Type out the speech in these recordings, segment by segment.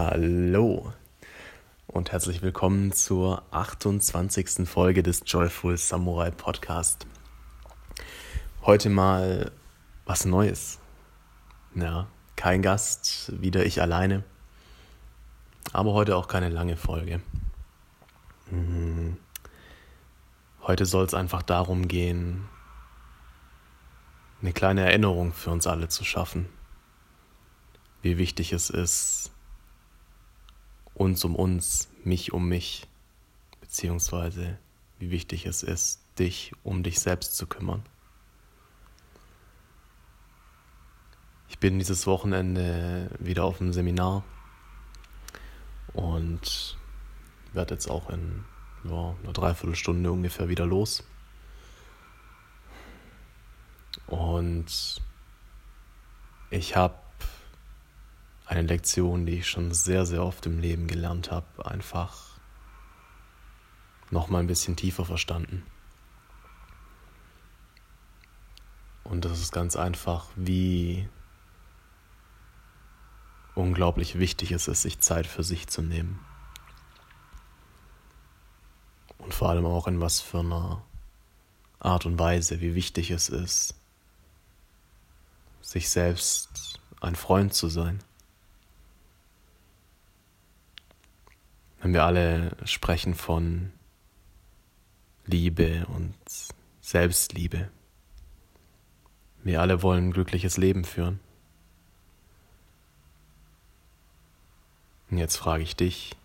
Hallo und herzlich willkommen zur 28. Folge des Joyful Samurai Podcast. Heute mal was Neues. Ja, kein Gast, wieder ich alleine. Aber heute auch keine lange Folge. Mhm. Heute soll es einfach darum gehen, eine kleine Erinnerung für uns alle zu schaffen, wie wichtig es ist, uns um uns, mich um mich, beziehungsweise wie wichtig es ist, dich um dich selbst zu kümmern. Ich bin dieses Wochenende wieder auf dem Seminar und werde jetzt auch in ja, einer Dreiviertelstunde ungefähr wieder los. Und ich habe eine Lektion, die ich schon sehr, sehr oft im Leben gelernt habe, einfach noch mal ein bisschen tiefer verstanden. Und das ist ganz einfach, wie unglaublich wichtig es ist, sich Zeit für sich zu nehmen. Und vor allem auch in was für einer Art und Weise, wie wichtig es ist, sich selbst ein Freund zu sein. Wenn wir alle sprechen von Liebe und Selbstliebe, wir alle wollen ein glückliches Leben führen. Und jetzt frage ich dich,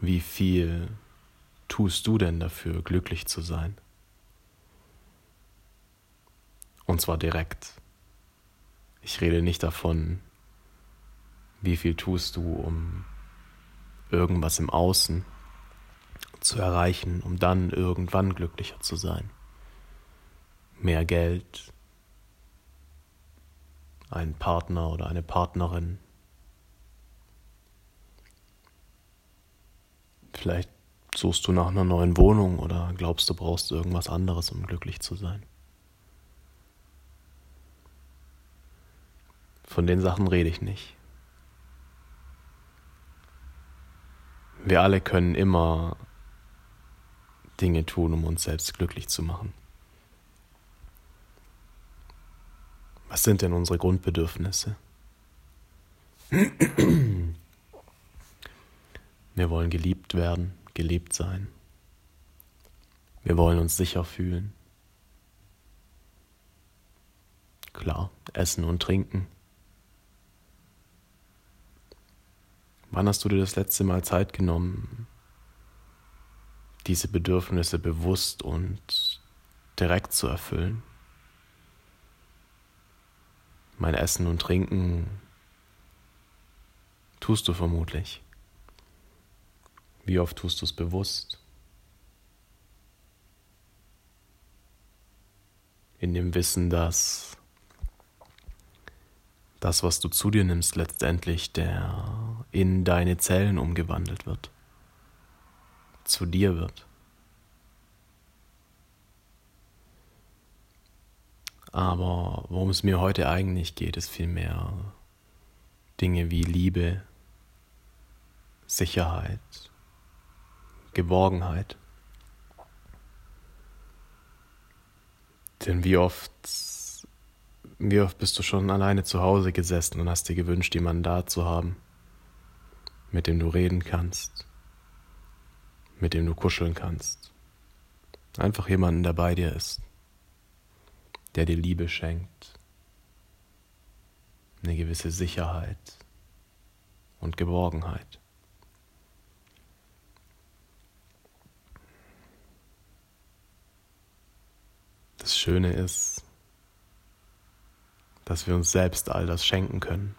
wie viel tust du denn dafür, glücklich zu sein? Und zwar direkt. Ich rede nicht davon, wie viel tust du, um irgendwas im Außen zu erreichen, um dann irgendwann glücklicher zu sein. Mehr Geld, ein Partner oder eine Partnerin, Vielleicht suchst du nach einer neuen Wohnung oder glaubst du brauchst irgendwas anderes, um glücklich zu sein. Von den Sachen rede ich nicht. Wir alle können immer Dinge tun, um uns selbst glücklich zu machen. Was sind denn unsere Grundbedürfnisse? Wir wollen geliebt werden, geliebt sein. Wir wollen uns sicher fühlen. Klar, essen und trinken. Wann hast du dir das letzte Mal Zeit genommen, diese Bedürfnisse bewusst und direkt zu erfüllen? Mein Essen und Trinken tust du vermutlich. Wie oft tust du es bewusst? In dem Wissen, dass das, was du zu dir nimmst, letztendlich der in deine Zellen umgewandelt wird, zu dir wird. Aber worum es mir heute eigentlich geht, ist vielmehr Dinge wie Liebe, Sicherheit, Geborgenheit. Denn wie oft, wie oft bist du schon alleine zu Hause gesessen und hast dir gewünscht, jemanden da zu haben, mit dem du reden kannst, mit dem du kuscheln kannst. Einfach jemanden, der bei dir ist, der dir Liebe schenkt, eine gewisse Sicherheit und Geborgenheit. Das Schöne ist, dass wir uns selbst all das schenken können.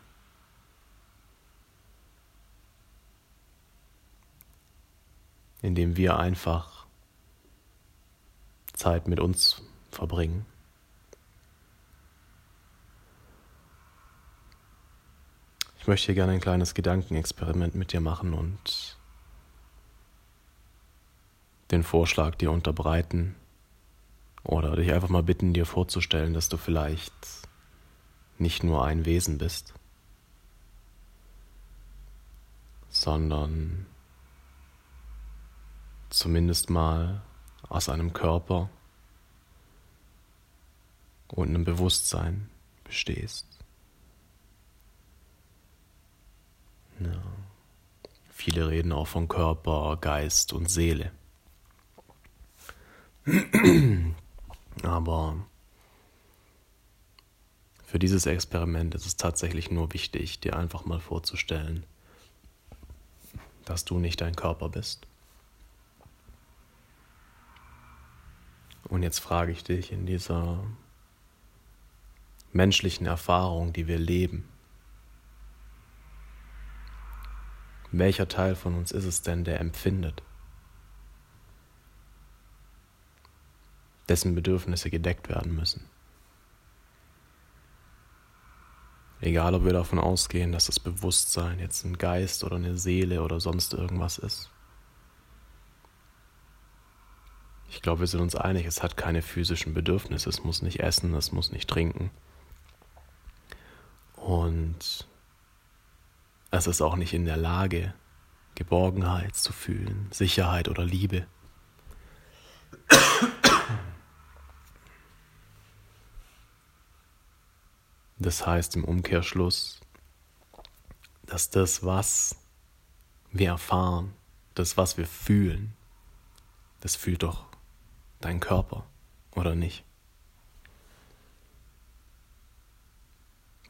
Indem wir einfach Zeit mit uns verbringen. Ich möchte hier gerne ein kleines Gedankenexperiment mit dir machen und den Vorschlag dir unterbreiten, oder dich einfach mal bitten, dir vorzustellen, dass du vielleicht nicht nur ein Wesen bist, sondern zumindest mal aus einem Körper und einem Bewusstsein bestehst. Ja. Viele reden auch von Körper, Geist und Seele. Aber für dieses Experiment ist es tatsächlich nur wichtig, dir einfach mal vorzustellen, dass du nicht dein Körper bist. Und jetzt frage ich dich in dieser menschlichen Erfahrung, die wir leben, welcher Teil von uns ist es denn, der empfindet? dessen Bedürfnisse gedeckt werden müssen. Egal, ob wir davon ausgehen, dass das Bewusstsein jetzt ein Geist oder eine Seele oder sonst irgendwas ist. Ich glaube, wir sind uns einig, es hat keine physischen Bedürfnisse. Es muss nicht essen, es muss nicht trinken. Und es ist auch nicht in der Lage, Geborgenheit zu fühlen, Sicherheit oder Liebe. Das heißt im Umkehrschluss, dass das, was wir erfahren, das, was wir fühlen, das fühlt doch dein Körper, oder nicht?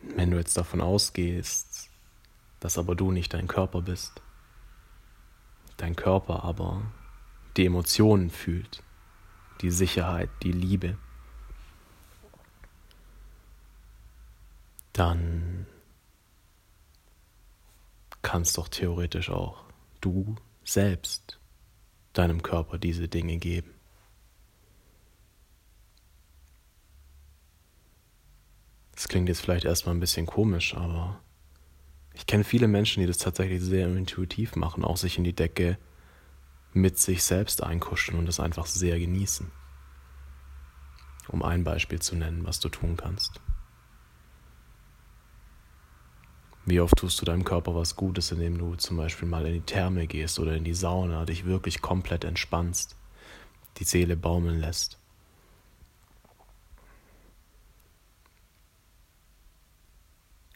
Wenn du jetzt davon ausgehst, dass aber du nicht dein Körper bist, dein Körper aber die Emotionen fühlt, die Sicherheit, die Liebe, dann kannst doch theoretisch auch du selbst deinem Körper diese Dinge geben. Das klingt jetzt vielleicht erstmal ein bisschen komisch, aber ich kenne viele Menschen, die das tatsächlich sehr intuitiv machen, auch sich in die Decke mit sich selbst einkuscheln und das einfach sehr genießen. Um ein Beispiel zu nennen, was du tun kannst. Wie oft tust du deinem Körper was Gutes, indem du zum Beispiel mal in die Therme gehst oder in die Sauna, dich wirklich komplett entspannst, die Seele baumeln lässt.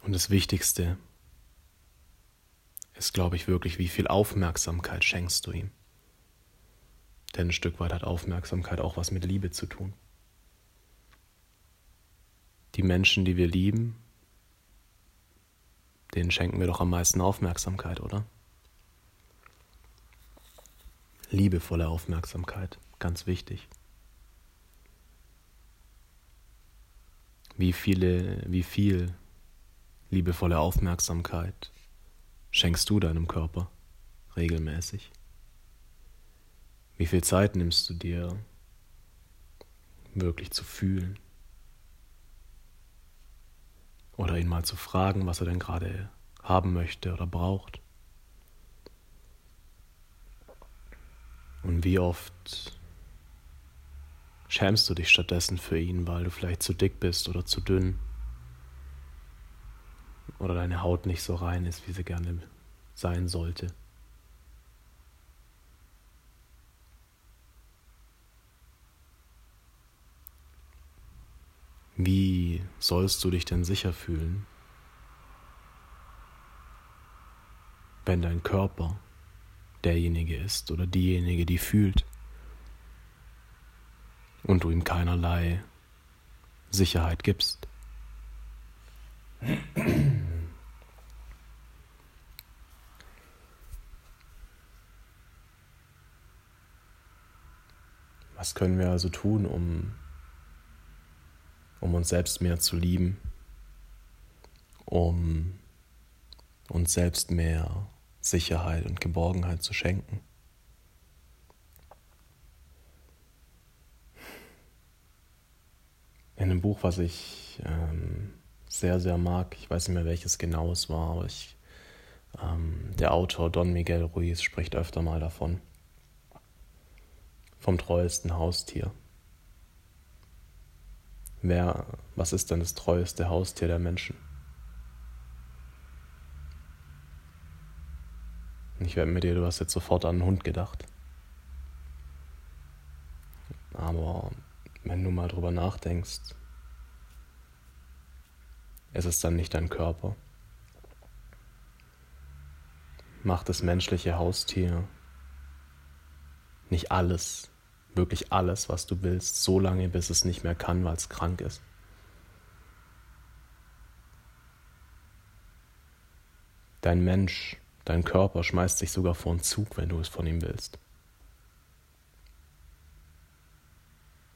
Und das Wichtigste ist, glaube ich, wirklich, wie viel Aufmerksamkeit schenkst du ihm. Denn ein Stück weit hat Aufmerksamkeit auch was mit Liebe zu tun. Die Menschen, die wir lieben, denen schenken wir doch am meisten Aufmerksamkeit, oder? Liebevolle Aufmerksamkeit, ganz wichtig. Wie viele, wie viel liebevolle Aufmerksamkeit schenkst du deinem Körper regelmäßig? Wie viel Zeit nimmst du dir, wirklich zu fühlen? Oder ihn mal zu fragen, was er denn gerade haben möchte oder braucht. Und wie oft schämst du dich stattdessen für ihn, weil du vielleicht zu dick bist oder zu dünn oder deine Haut nicht so rein ist, wie sie gerne sein sollte. Wie sollst du dich denn sicher fühlen, wenn dein Körper derjenige ist oder diejenige, die fühlt und du ihm keinerlei Sicherheit gibst? Was können wir also tun, um um uns selbst mehr zu lieben, um uns selbst mehr Sicherheit und Geborgenheit zu schenken. In einem Buch, was ich ähm, sehr, sehr mag, ich weiß nicht mehr welches genau es war, aber ich, ähm, der Autor Don Miguel Ruiz spricht öfter mal davon, vom treuesten Haustier. Wer, was ist denn das treueste Haustier der Menschen? Ich werde mit dir, du hast jetzt sofort an einen Hund gedacht. Aber wenn du mal drüber nachdenkst, ist es dann nicht dein Körper. Macht das menschliche Haustier nicht alles, wirklich alles, was du willst, so lange, bis es nicht mehr kann, weil es krank ist. Dein Mensch, dein Körper schmeißt sich sogar vor einen Zug, wenn du es von ihm willst.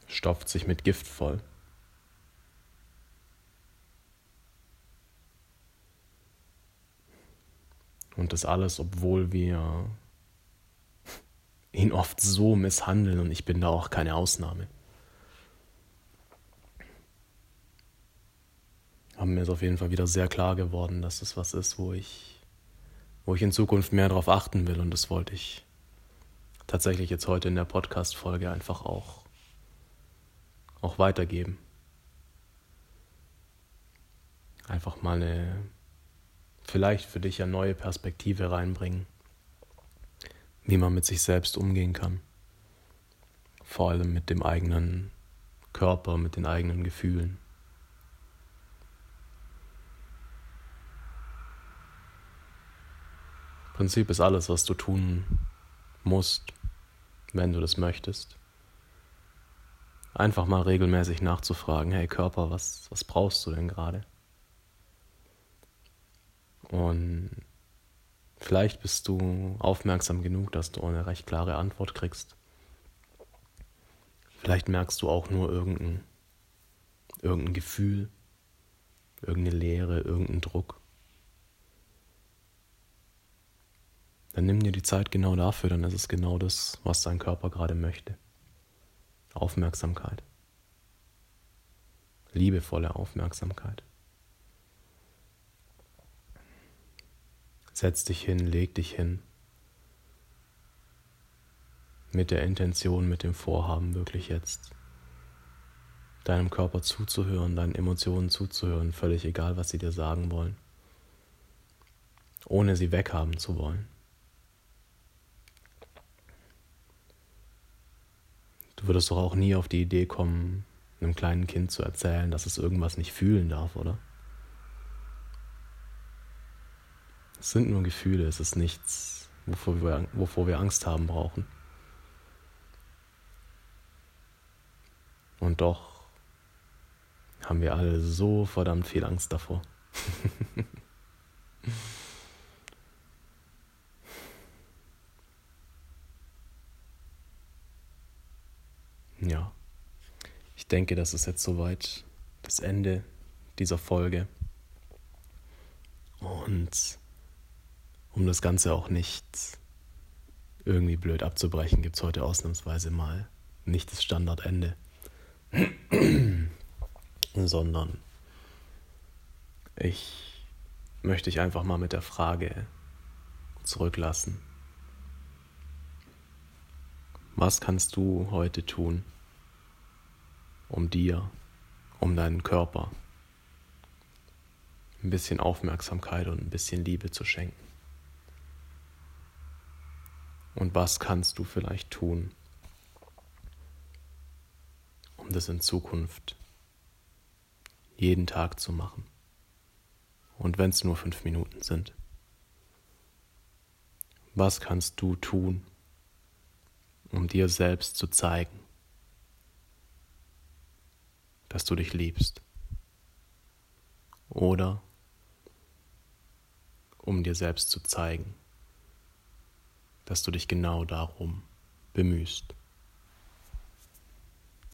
Stopft sich mit Gift voll. Und das alles, obwohl wir ihn oft so misshandeln und ich bin da auch keine Ausnahme. Aber mir ist auf jeden Fall wieder sehr klar geworden, dass es was ist, wo ich, wo ich in Zukunft mehr darauf achten will und das wollte ich tatsächlich jetzt heute in der Podcast-Folge einfach auch, auch weitergeben. Einfach mal eine, vielleicht für dich eine neue Perspektive reinbringen wie man mit sich selbst umgehen kann. Vor allem mit dem eigenen Körper, mit den eigenen Gefühlen. Im Prinzip ist alles, was du tun musst, wenn du das möchtest. Einfach mal regelmäßig nachzufragen, hey Körper, was, was brauchst du denn gerade? Und Vielleicht bist du aufmerksam genug, dass du eine recht klare Antwort kriegst. Vielleicht merkst du auch nur irgendein, irgendein Gefühl, irgendeine Leere, irgendeinen Druck. Dann nimm dir die Zeit genau dafür, dann ist es genau das, was dein Körper gerade möchte. Aufmerksamkeit. Liebevolle Aufmerksamkeit. Setz dich hin, leg dich hin. Mit der Intention, mit dem Vorhaben, wirklich jetzt deinem Körper zuzuhören, deinen Emotionen zuzuhören, völlig egal, was sie dir sagen wollen, ohne sie weghaben zu wollen. Du würdest doch auch nie auf die Idee kommen, einem kleinen Kind zu erzählen, dass es irgendwas nicht fühlen darf, oder? Es sind nur Gefühle, es ist nichts, wovor wir, wovor wir Angst haben brauchen. Und doch haben wir alle so verdammt viel Angst davor. ja, ich denke, das ist jetzt soweit das Ende dieser Folge. Und um das Ganze auch nicht irgendwie blöd abzubrechen, gibt es heute ausnahmsweise mal nicht das Standardende, sondern ich möchte dich einfach mal mit der Frage zurücklassen. Was kannst du heute tun, um dir, um deinen Körper ein bisschen Aufmerksamkeit und ein bisschen Liebe zu schenken? Und was kannst du vielleicht tun, um das in Zukunft jeden Tag zu machen? Und wenn es nur fünf Minuten sind. Was kannst du tun, um dir selbst zu zeigen, dass du dich liebst? Oder um dir selbst zu zeigen, dass du dich genau darum bemühst.